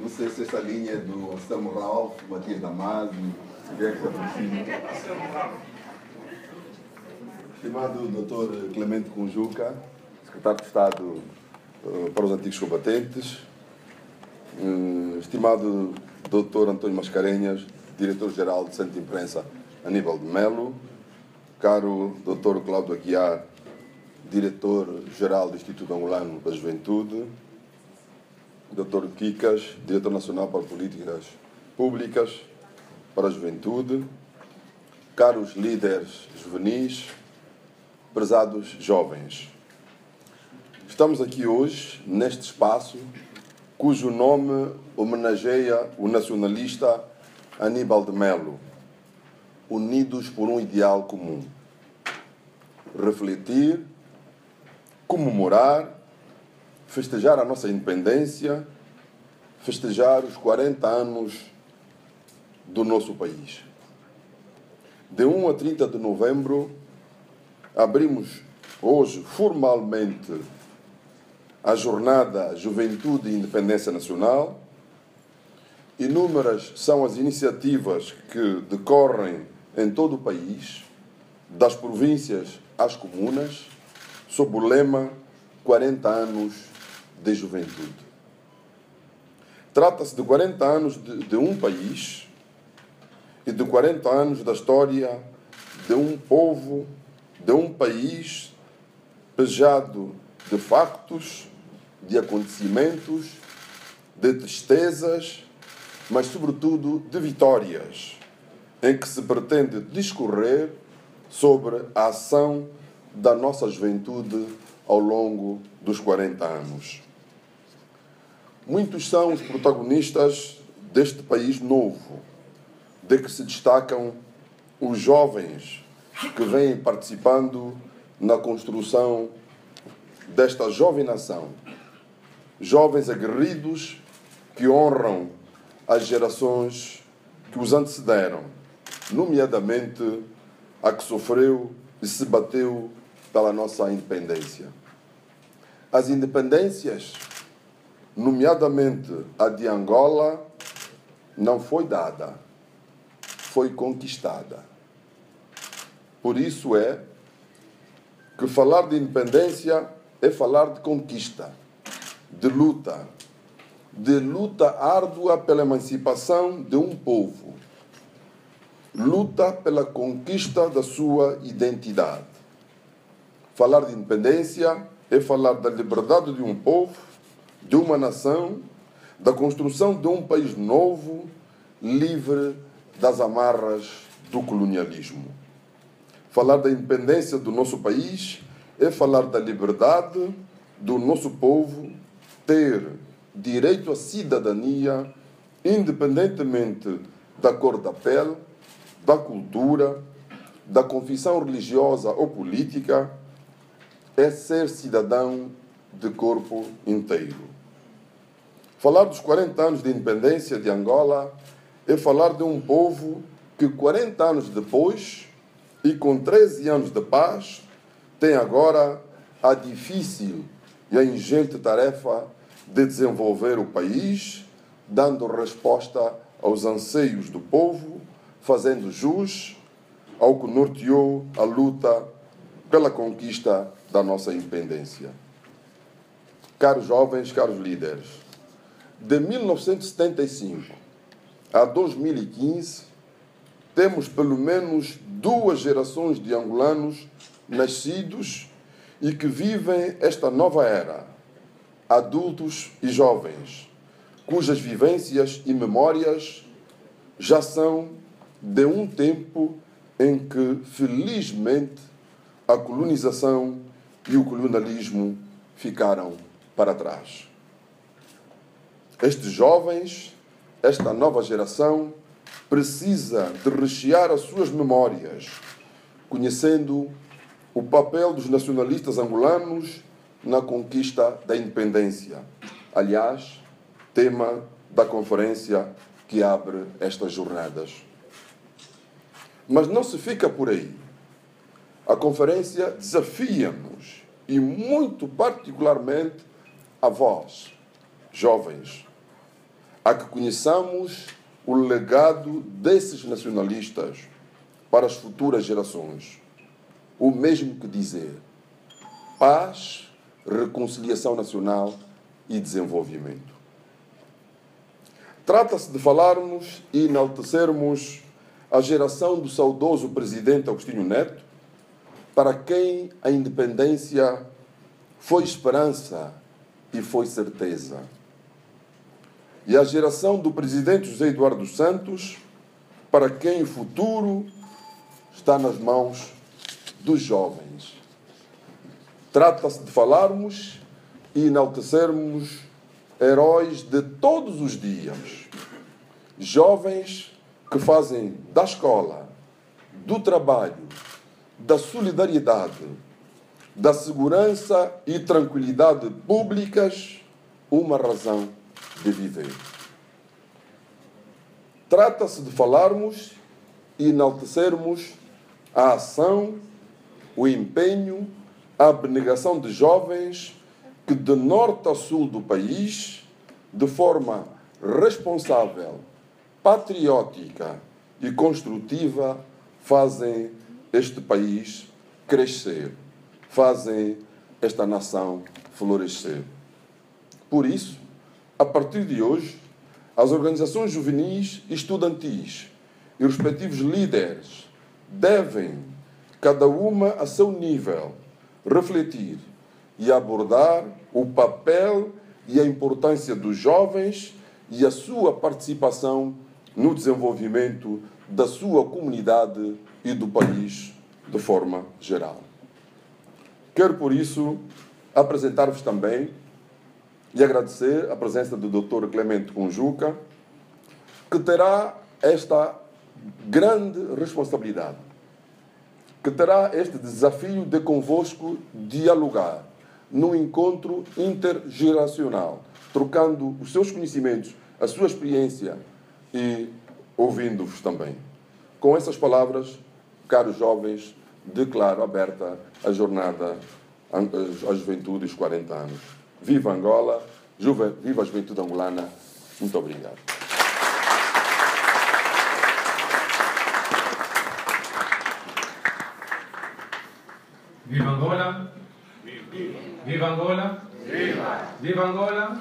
Não sei se essa linha é do Anselmo Ralph, Matias Damasio. Estimado Dr. Clemente Conjuca, Secretário de Estado eh, para os Antigos Combatentes, eh, estimado Dr. António Mascarenhas, Diretor-Geral do Centro de Imprensa Aníbal de Melo, caro Dr. Cláudio Aguiar, Diretor-Geral do Instituto Angolano da Juventude, Dr. Kikas, Diretor Nacional para Políticas Públicas para a Juventude, caros líderes juvenis, prezados jovens. Estamos aqui hoje, neste espaço, cujo nome homenageia o nacionalista Aníbal de Melo, unidos por um ideal comum. Refletir, comemorar, festejar a nossa independência, festejar os 40 anos do nosso país. De 1 a 30 de novembro, abrimos hoje formalmente a jornada Juventude e Independência Nacional. Inúmeras são as iniciativas que decorrem em todo o país, das províncias às comunas, sob o lema 40 anos de juventude. Trata-se de 40 anos de, de, um país e de 40 anos da história de um povo, de um país pejado de factos, de acontecimentos, de tristezas, mas sobretudo de vitórias, em que se pretende discorrer sobre a ação da nossa juventude ao longo dos 40 anos. Muitos são os protagonistas deste país novo, de que se destacam os jovens que vêm participando na construção desta jovem nação. Jovens aguerridos que honram as gerações que os antecederam, nomeadamente a que sofreu e se bateu pela nossa independência. As independências, nomeadamente a de Angola, não foi dada, foi conquistada. Por isso é que falar de independência é falar de conquista, de luta, de luta árdua pela emancipação de um povo, luta pela conquista da sua identidade. Falar de independência é falar da liberdade de um povo, de uma nação, da construção de um país novo, livre das amarras do colonialismo. Falar da independência do nosso país é falar da liberdade do nosso povo ter direito à cidadania, independentemente da cor da pele, da cultura, da confissão religiosa ou política, é ser cidadão de corpo inteiro. Falar dos 40 anos de independência de Angola é falar de um povo que 40 anos depois e com 13 anos de paz tem agora a difícil e a ingente tarefa de desenvolver o país, dando resposta aos anseios do povo, fazendo jus ao que norteou a luta pela conquista da nossa independência. Caros jovens, caros líderes, de 1975 a 2015, temos pelo menos duas gerações de angolanos nascidos e que vivem esta nova era, adultos e jovens, cujas vivências e memórias já são de um tempo em que, felizmente, a colonização e o colonialismo ficaram para trás. Estes jovens, esta nova geração, precisa de rechear as suas memórias, conhecendo o papel dos nacionalistas angolanos na conquista da independência. Aliás, tema da conferência que abre estas jornadas. Mas não se fica por aí. A conferência desafia-nos, e muito particularmente a vós, jovens, a que conheçamos o legado desses nacionalistas para as futuras gerações. O mesmo que dizer paz, reconciliação nacional e desenvolvimento. Trata-se de falarmos e enaltecermos a geração do saudoso presidente Agostinho Neto, para quem a independência foi esperança e foi certeza. E a geração do presidente José Eduardo Santos, para quem o futuro está nas mãos dos jovens. Trata-se de falarmos e enaltecermos heróis de todos os dias. Jovens que fazem da escola, do trabalho, da solidariedade, da segurança e tranquilidade públicas uma razão de viver. Trata-se de falarmos e enaltecermos a ação, o empenho, a abnegação de jovens que de norte a sul do país, de forma responsável, patriótica e construtiva, fazem este país crescer, fazem esta nação florescer. Por isso, a partir de hoje, as organizações juvenis e estudantis e os respectivos líderes devem, cada uma a seu nível, refletir e abordar o papel e a importância dos jovens e a sua participação no desenvolvimento da sua comunidade e do país de forma geral. Quero, por isso, apresentar-vos também e agradecer a presença do Dr. Clemente Conjuca, que terá esta grande responsabilidade, que terá este desafio de convosco dialogar num encontro intergeracional, trocando os seus conhecimentos, a sua experiência e ouvindo-vos também. Com essas palavras, caros jovens, declaro aberta a jornada à juventude dos 40 anos. Viva Angola, viva a juventude angolana. Muito obrigado. Viva Angola! Viva Angola! Viva! Viva Angola!